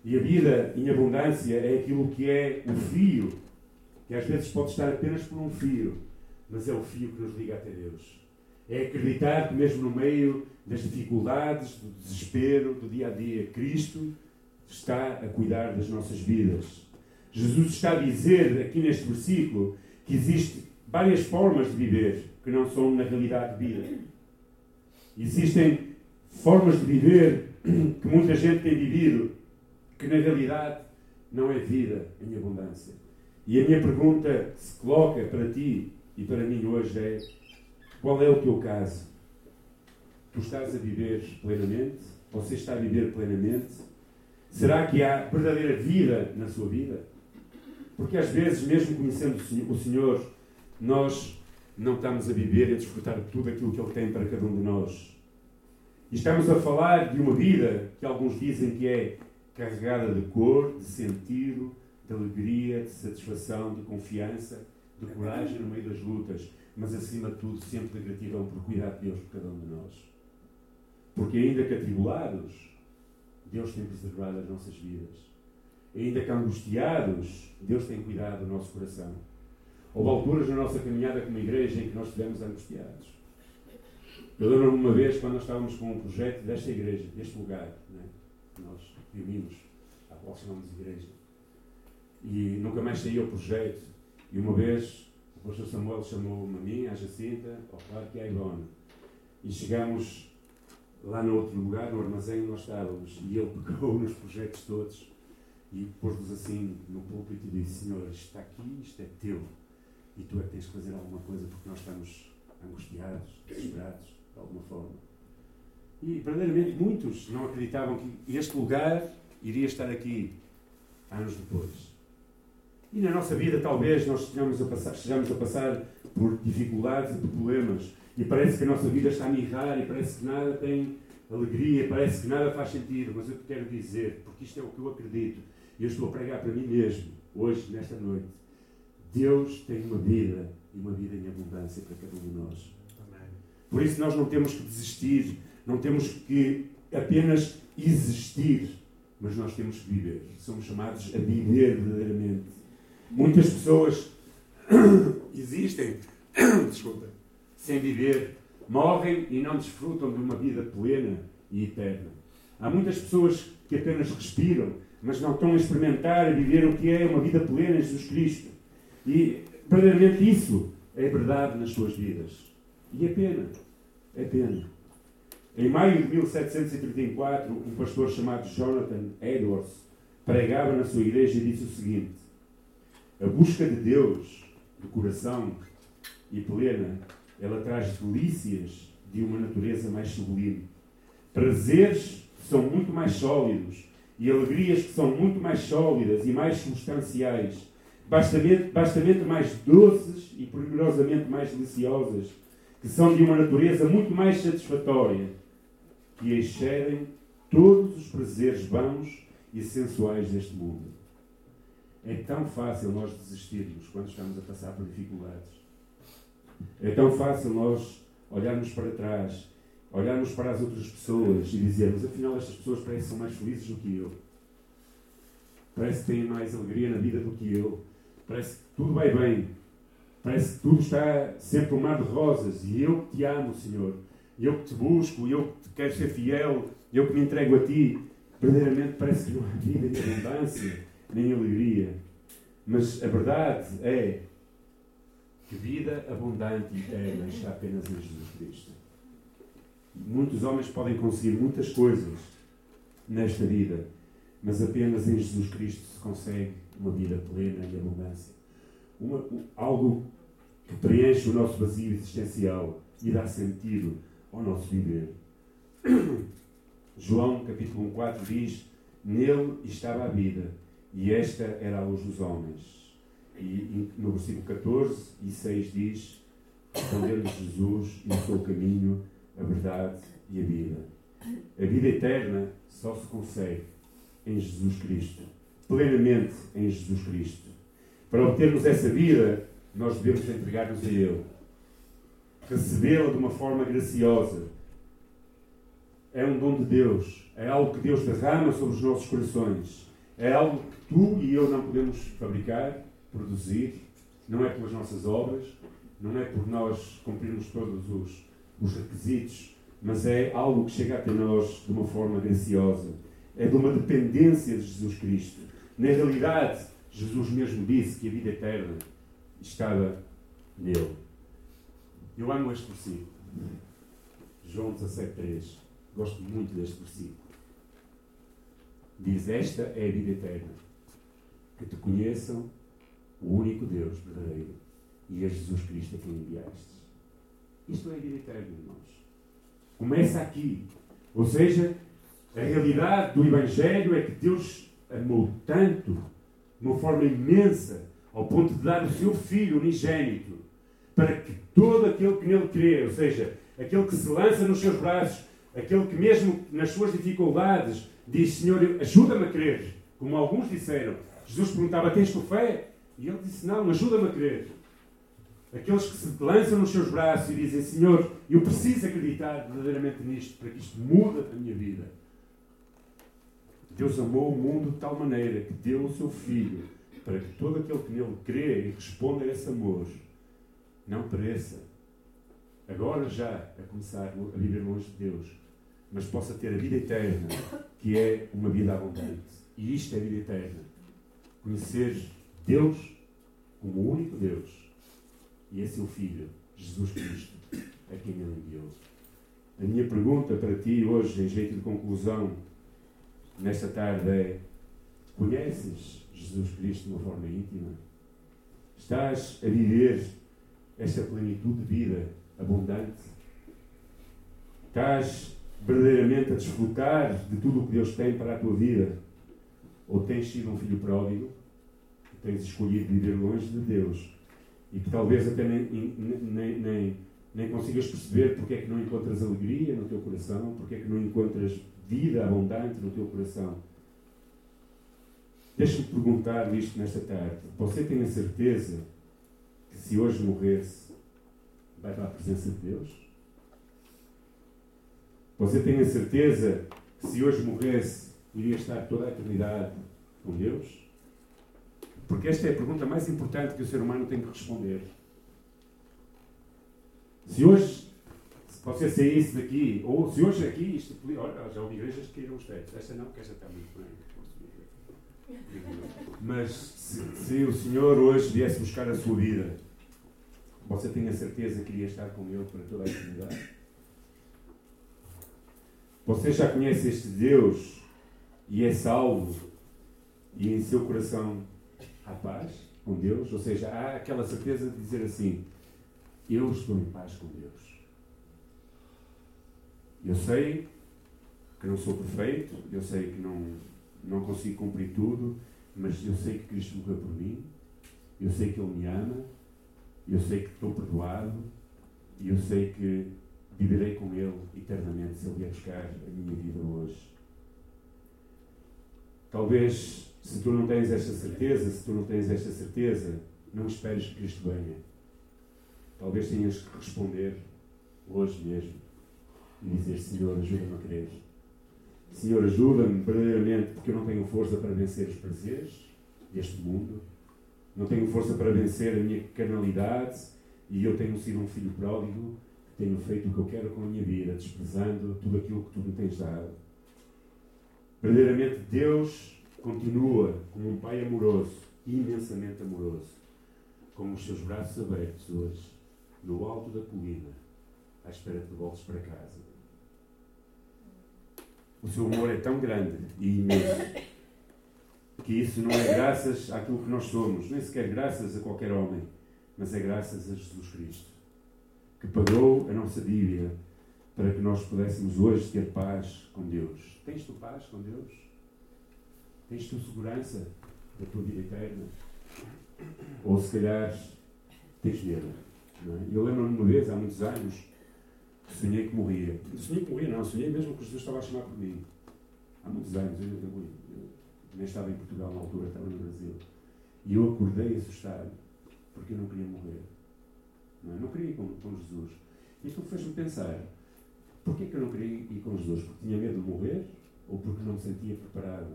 E a vida em abundância é aquilo que é o fio, que às vezes pode estar apenas por um fio, mas é o fio que nos liga até Deus. É acreditar que, mesmo no meio das dificuldades, do desespero, do dia a dia, Cristo está a cuidar das nossas vidas. Jesus está a dizer aqui neste versículo que existem várias formas de viver que não são, na realidade, vida. Existem formas de viver que muita gente tem vivido que, na realidade, não é vida em abundância. E a minha pergunta que se coloca para ti e para mim hoje é: qual é o teu caso? Tu estás a viver plenamente? Você está a viver plenamente? Será que há verdadeira vida na sua vida? Porque às vezes, mesmo conhecendo o Senhor, nós não estamos a viver e a desfrutar de tudo aquilo que Ele tem para cada um de nós. E estamos a falar de uma vida que alguns dizem que é carregada de cor, de sentido, de alegria, de satisfação, de confiança, de coragem no meio das lutas, mas acima de tudo sempre de gratidão por cuidar de Deus por cada um de nós. Porque ainda que atribulados, Deus tem preservado as nossas vidas. Ainda que angustiados, Deus tem cuidado do nosso coração. Houve alturas na nossa caminhada como igreja em que nós estivemos angustiados. Eu lembro-me uma vez quando nós estávamos com um projeto desta igreja, deste lugar, né? nós reunimos, a qual chamamos igreja. E nunca mais saía o projeto. E uma vez o pastor Samuel chamou-me a mim, a Jacinta, ao Clark e à Ivone. E chegamos lá no outro lugar, no armazém onde nós estávamos, e ele pegou <laughs> nos projetos todos e pôs-nos assim no púlpito e disse: Senhor, isto está aqui, isto é teu. E tu é que tens que fazer alguma coisa porque nós estamos angustiados, desesperados, de alguma forma. E verdadeiramente muitos não acreditavam que este lugar iria estar aqui anos depois. E na nossa vida, talvez, nós estejamos a passar, estejamos a passar por dificuldades e por problemas. E parece que a nossa vida está a mirrar e parece que nada tem alegria, parece que nada faz sentido. Mas eu te quero dizer, porque isto é o que eu acredito, e eu estou a pregar para mim mesmo, hoje, nesta noite. Deus tem uma vida e uma vida em abundância para cada um de nós. Amém. Por isso nós não temos que desistir, não temos que apenas existir, mas nós temos que viver. Somos chamados a viver verdadeiramente. Muitas pessoas <coughs> existem, <coughs> desculpa, sem viver, morrem e não desfrutam de uma vida plena e eterna. Há muitas pessoas que apenas respiram, mas não estão a experimentar, a viver o que é uma vida plena em Jesus Cristo. E verdadeiramente isso é verdade nas suas vidas. E é pena. É pena. Em maio de 1734, um pastor chamado Jonathan Edwards pregava na sua igreja e disse o seguinte: A busca de Deus, de coração e plena, ela traz delícias de uma natureza mais sublime. Prazeres que são muito mais sólidos e alegrias que são muito mais sólidas e mais substanciais, bastamente, bastamente mais doces e pormenosamente mais deliciosas, que são de uma natureza muito mais satisfatória, que excedem todos os prazeres vãos e sensuais deste mundo. É tão fácil nós desistirmos quando estamos a passar por dificuldades. É tão fácil nós olharmos para trás olharmos para as outras pessoas e dizermos, afinal, estas pessoas parecem que são mais felizes do que eu. Parece que têm mais alegria na vida do que eu. Parece que tudo vai bem. Parece que tudo está sempre um mar de rosas. E eu que te amo, Senhor. Eu que te busco, eu que quero ser fiel, eu que me entrego a ti. Verdadeiramente parece que não há vida nem abundância, nem alegria. Mas a verdade é que vida abundante e eterna está apenas em Jesus Cristo. Muitos homens podem conseguir muitas coisas nesta vida, mas apenas em Jesus Cristo se consegue uma vida plena e abundância. Uma, algo que preenche o nosso vazio existencial e dá sentido ao nosso viver. <clears throat> João capítulo 1, 4 diz: Nele estava a vida, e esta era a luz dos homens. E no versículo 14 e 6 diz: Respondeu-lhe Jesus: Eu sou o caminho, a verdade e a vida. A vida eterna só se consegue em Jesus Cristo, plenamente em Jesus Cristo. Para obtermos essa vida, nós devemos entregar-nos a Ele, recebê-la de uma forma graciosa. É um dom de Deus, é algo que Deus derrama sobre os nossos corações, é algo tu e eu não podemos fabricar, produzir, não é pelas nossas obras, não é por nós cumprirmos todos os, os requisitos, mas é algo que chega até nós de uma forma graciosa. É de uma dependência de Jesus Cristo. Na realidade, Jesus mesmo disse que a vida eterna estava nele. Eu amo este versículo. João 17,3. Gosto muito deste versículo. Diz: Esta é a vida eterna. Que te conheçam o único Deus verdadeiro e é Jesus Cristo a quem enviaste. Isto é a vida eterna, irmãos. Começa aqui. Ou seja, a realidade do Evangelho é que Deus amou tanto, de uma forma imensa, ao ponto de dar o seu Filho unigênito, para que todo aquele que nele crê, ou seja, aquele que se lança nos seus braços, aquele que mesmo nas suas dificuldades diz, Senhor, ajuda-me a crer, como alguns disseram. Jesus perguntava, tens tu fé? E ele disse, não, ajuda-me a crer. Aqueles que se lançam nos seus braços e dizem, Senhor, eu preciso acreditar verdadeiramente nisto, para que isto mude a minha vida. Deus amou o mundo de tal maneira que deu o seu Filho, para que todo aquele que nele crê e responda a esse amor, não pereça. Agora já a começar a viver longe de Deus, mas possa ter a vida eterna, que é uma vida abundante. E isto é a vida eterna. Conhecer Deus como o único Deus e é seu Filho, Jesus Cristo, a quem Ele enviou. A minha pergunta para ti hoje, em jeito de conclusão, nesta tarde é: conheces Jesus Cristo de uma forma íntima? Estás a viver esta plenitude de vida abundante? Estás verdadeiramente a desfrutar de tudo o que Deus tem para a tua vida? Ou tens sido um filho pródigo? Tens escolhido viver longe de Deus e que talvez até nem, nem, nem, nem consigas perceber porque é que não encontras alegria no teu coração, porque é que não encontras vida abundante no teu coração. Deixa-me perguntar isto nesta tarde. Você tem a certeza que se hoje morresse, vai para a presença de Deus? Você tem a certeza que se hoje morresse, iria estar toda a eternidade com Deus? Porque esta é a pergunta mais importante que o ser humano tem que responder. Se hoje se você saísse daqui, ou se hoje aqui, isto, olha, já houve igrejas que caíram os tetos. Esta não, porque esta está muito bem. Mas se, se, o Senhor hoje viesse buscar a sua vida, você tem a certeza que iria estar com Ele para toda a eternidade? Você já conhece este Deus e é salvo e em seu coração há paz com Deus, ou seja, há aquela certeza de dizer assim: Eu estou em paz com Deus. Eu sei que não sou perfeito, eu sei que não, não consigo cumprir tudo, mas eu sei que Cristo morreu por mim, eu sei que Ele me ama, eu sei que estou perdoado e eu sei que viverei com Ele eternamente se Ele vier buscar a minha vida hoje. Talvez se tu não tens esta certeza, se tu não tens esta certeza, não esperes que Cristo venha. Talvez tenhas que responder hoje mesmo e dizer: Senhor, ajuda-me a crer. Senhor, ajuda-me verdadeiramente, porque eu não tenho força para vencer os prazeres deste mundo, não tenho força para vencer a minha carnalidade e eu tenho sido um filho pródigo tenho feito o que eu quero com a minha vida, desprezando tudo aquilo que tu me tens dado. Verdadeiramente, Deus continua como um pai amoroso, imensamente amoroso, com os seus braços abertos hoje, no alto da colina, à espera que voltes para casa. O seu amor é tão grande e imenso que isso não é graças àquilo que nós somos, nem sequer graças a qualquer homem, mas é graças a Jesus Cristo, que pagou a nossa dívida para que nós pudéssemos hoje ter paz com Deus. Tens tu paz com Deus? Tens tu segurança da tua vida eterna? Ou se calhar tens medo? É? Eu lembro-me uma vez, há muitos anos, sonhei que morria. Sonhei que morria, não, sonhei mesmo que Jesus estava a chamar por mim. Há muitos anos, eu, eu, eu, nem estava em Portugal na altura, estava no Brasil. E eu acordei assustado, porque eu não queria morrer. Não, é? não queria ir com, com Jesus. Aquilo fez-me pensar, porquê que eu não queria ir com Jesus? Porque tinha medo de morrer? Ou porque não me sentia preparado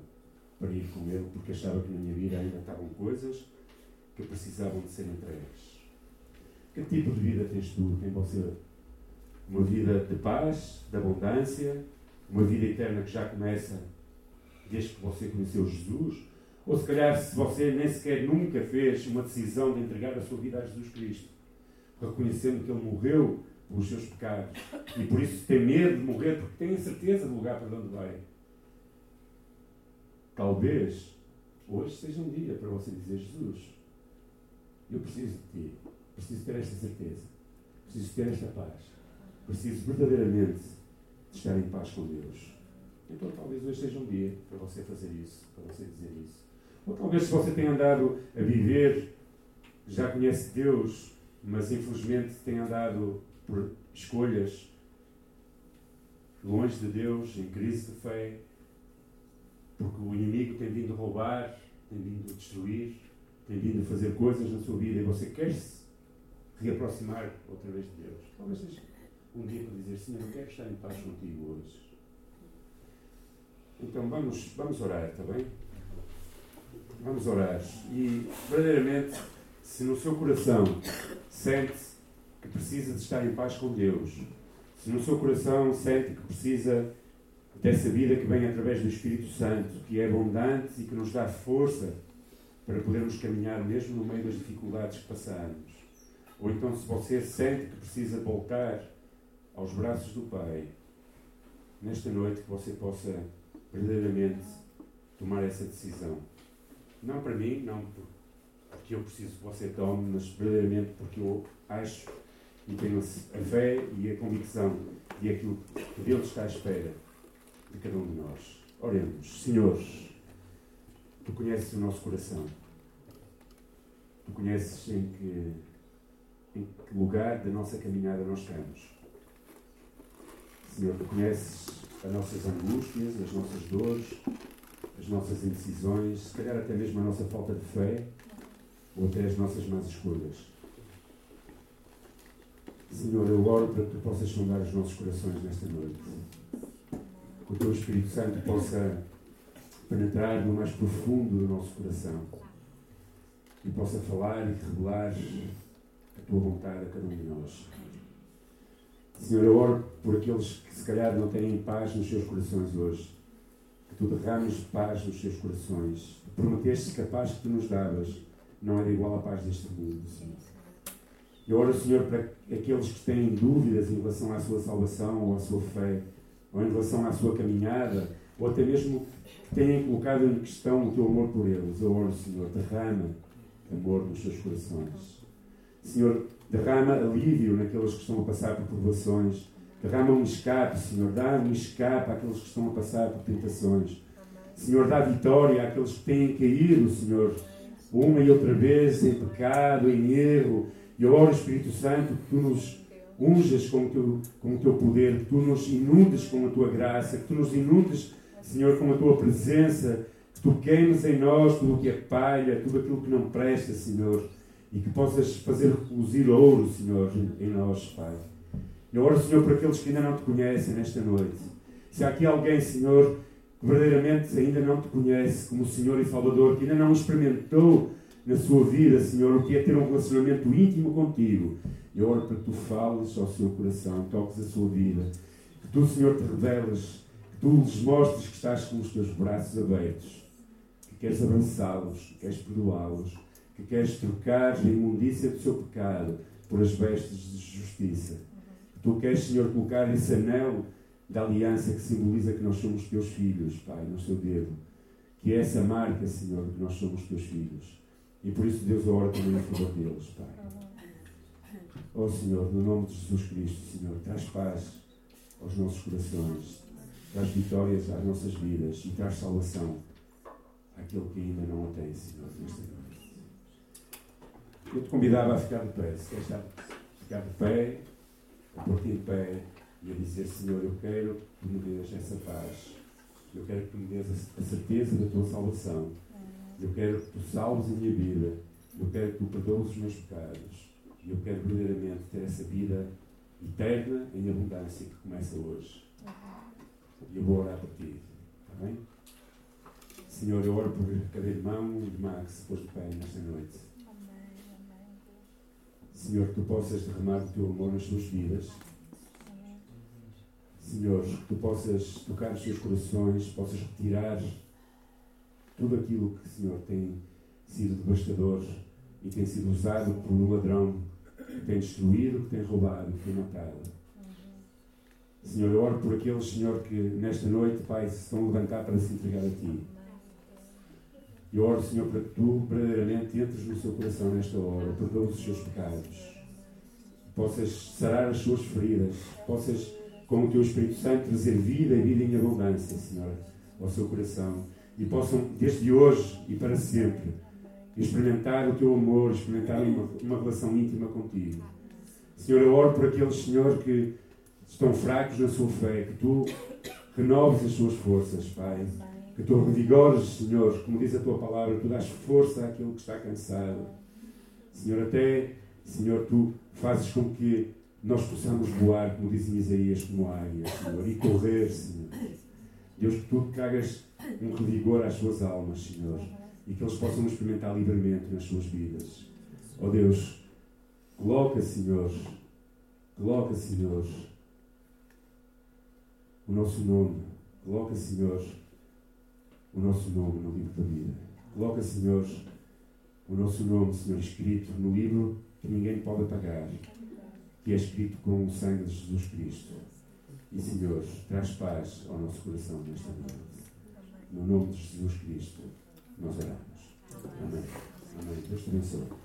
para ir com Ele? Porque achava que na minha vida ainda estavam coisas que precisavam de ser entregues. Que tipo de vida tens tu? Tem você? Uma vida de paz, de abundância, uma vida eterna que já começa desde que você conheceu Jesus? Ou se calhar se você nem sequer nunca fez uma decisão de entregar a sua vida a Jesus Cristo, reconhecendo que Ele morreu pelos seus pecados e por isso tem medo de morrer porque tem a certeza do lugar para onde vai. Talvez hoje seja um dia para você dizer Jesus, eu preciso de ti, preciso ter esta certeza, preciso ter esta paz, preciso verdadeiramente estar em paz com Deus. Então talvez hoje seja um dia para você fazer isso, para você dizer isso. Ou talvez se você tenha andado a viver, já conhece Deus, mas infelizmente tem andado por escolhas longe de Deus, em crise de fé, porque o inimigo tem vindo roubar, tem vindo destruir, tem vindo fazer coisas na sua vida e você quer se reaproximar outra vez de Deus. Talvez seja um dia para dizer: Senhor, eu quero estar em paz contigo hoje. Então vamos, vamos orar, está bem? Vamos orar. E verdadeiramente, se no seu coração sente que precisa de estar em paz com Deus, se no seu coração sente que precisa dessa vida que vem através do Espírito Santo, que é abundante e que nos dá força para podermos caminhar mesmo no meio das dificuldades que passamos. Ou então, se você sente que precisa voltar aos braços do Pai, nesta noite que você possa verdadeiramente tomar essa decisão. Não para mim, não porque eu preciso que você tome, mas verdadeiramente porque eu acho e tenho a fé e a convicção de aquilo que Deus está à espera de cada um de nós. Oremos. Senhor, Tu conheces o nosso coração. Tu conheces em que, em que lugar da nossa caminhada nós estamos. Senhor, Tu conheces as nossas angústias, as nossas dores, as nossas indecisões, se calhar até mesmo a nossa falta de fé ou até as nossas más escolhas. Senhor, eu oro para que tu possas sondar os nossos corações nesta noite. Que o teu Espírito Santo possa penetrar no mais profundo do nosso coração e possa falar e revelar a tua vontade a cada um de nós. Senhor, eu oro por aqueles que se calhar não têm paz nos seus corações hoje. Que tu derrames paz nos seus corações. Prometeste que a paz que tu nos davas não era igual à paz deste mundo, Senhor. Eu oro, Senhor, para aqueles que têm dúvidas em relação à sua salvação ou à sua fé, ou em relação à sua caminhada, ou até mesmo que tenham colocado em questão o teu amor por eles. Eu oro, Senhor, derrama amor nos seus corações. Senhor, derrama alívio naqueles que estão a passar por provações. Derrama um escape, Senhor. Dá um escape àqueles que estão a passar por tentações. Senhor, dá vitória àqueles que têm caído, Senhor, uma e outra vez em pecado, em erro. E eu oro, Espírito Santo, que tu nos unjas com o, teu, com o teu poder, que tu nos inundes com a tua graça, que tu nos inundes, Senhor, com a tua presença, que tu queimes em nós tudo o que é palha, tudo aquilo que não presta, Senhor, e que possas fazer reluzir ouro, Senhor, em nós, Pai. Eu oro, Senhor, por aqueles que ainda não te conhecem nesta noite. Se há aqui alguém, Senhor, que verdadeiramente ainda não te conhece como Senhor e Salvador, que ainda não experimentou na sua vida, Senhor, o que é ter um relacionamento íntimo contigo. Eu oro para que tu fales ao seu coração, toques a sua vida, que tu, Senhor, te reveles, que tu lhes mostres que estás com os teus braços abertos, que queres avançá-los, que queres perdoá-los, que queres trocar a imundícia do seu pecado por as vestes de justiça. Que tu queres, Senhor, colocar esse anel da aliança que simboliza que nós somos teus filhos, Pai, no seu dedo. Que é essa marca, Senhor, que nós somos teus filhos. E por isso, Deus, ora também a favor deles, Pai. Oh Senhor, no nome de Jesus Cristo, Senhor, traz paz aos nossos corações, traz vitórias às nossas vidas e traz salvação àquele que ainda não a tem, Senhor, nesta noite. Eu te convidava a ficar de pé, se queres ficar de pé, a pôr-te em pé e a dizer: Senhor, eu quero que me dês essa paz, eu quero que me dês a certeza da tua salvação, eu quero que tu salves a minha vida, eu quero que tu perdoes os meus pecados, e eu quero verdadeiramente ter essa vida eterna em abundância que começa hoje. E eu vou orar por ti, está bem? Senhor, eu oro por cada irmão e irmã que se pôs de pé nesta noite. Senhor, que tu possas derramar o teu amor nas suas vidas. Senhor, que tu possas tocar os seus corações, possas retirar tudo aquilo que, Senhor, tem sido devastador e tem sido usado por um ladrão que tem destruído, que tem roubado, que tem matado. Senhor, eu oro por aqueles, Senhor, que nesta noite, Pai, se estão a levantar para se entregar a Ti. E oro, Senhor, para que tu verdadeiramente entres no seu coração nesta hora, perdoes os seus pecados, possas sarar as suas feridas, possas, com o teu Espírito Santo, trazer vida e vida em abundância, Senhor, ao seu coração. E possam, desde hoje e para sempre, experimentar o teu amor, experimentar uma, uma relação íntima contigo. Senhor, eu oro por aqueles, Senhor, que estão fracos na sua fé, que tu renoves as suas forças, Pai que tu revigores, Senhor, como diz a tua palavra, tu dás força àquele que está cansado. Senhor, até, Senhor, tu fazes com que nós possamos voar, como diz em Isaías, como águia, Senhor, e correr, Senhor. Deus, que tu tragas um revigor às suas almas, Senhor, e que eles possam experimentar livremente nas suas vidas. Oh Deus, coloca, Senhor, coloca, Senhor, o nosso nome, coloca, Senhor, o nosso nome no livro da vida. Coloca, Senhor, o nosso nome, Senhor, escrito no livro que ninguém pode apagar, que é escrito com o sangue de Jesus Cristo. E, Senhor, traz paz ao nosso coração nesta noite. No nome de Jesus Cristo, nós oramos. Amém. Amém. Deus te abençoe.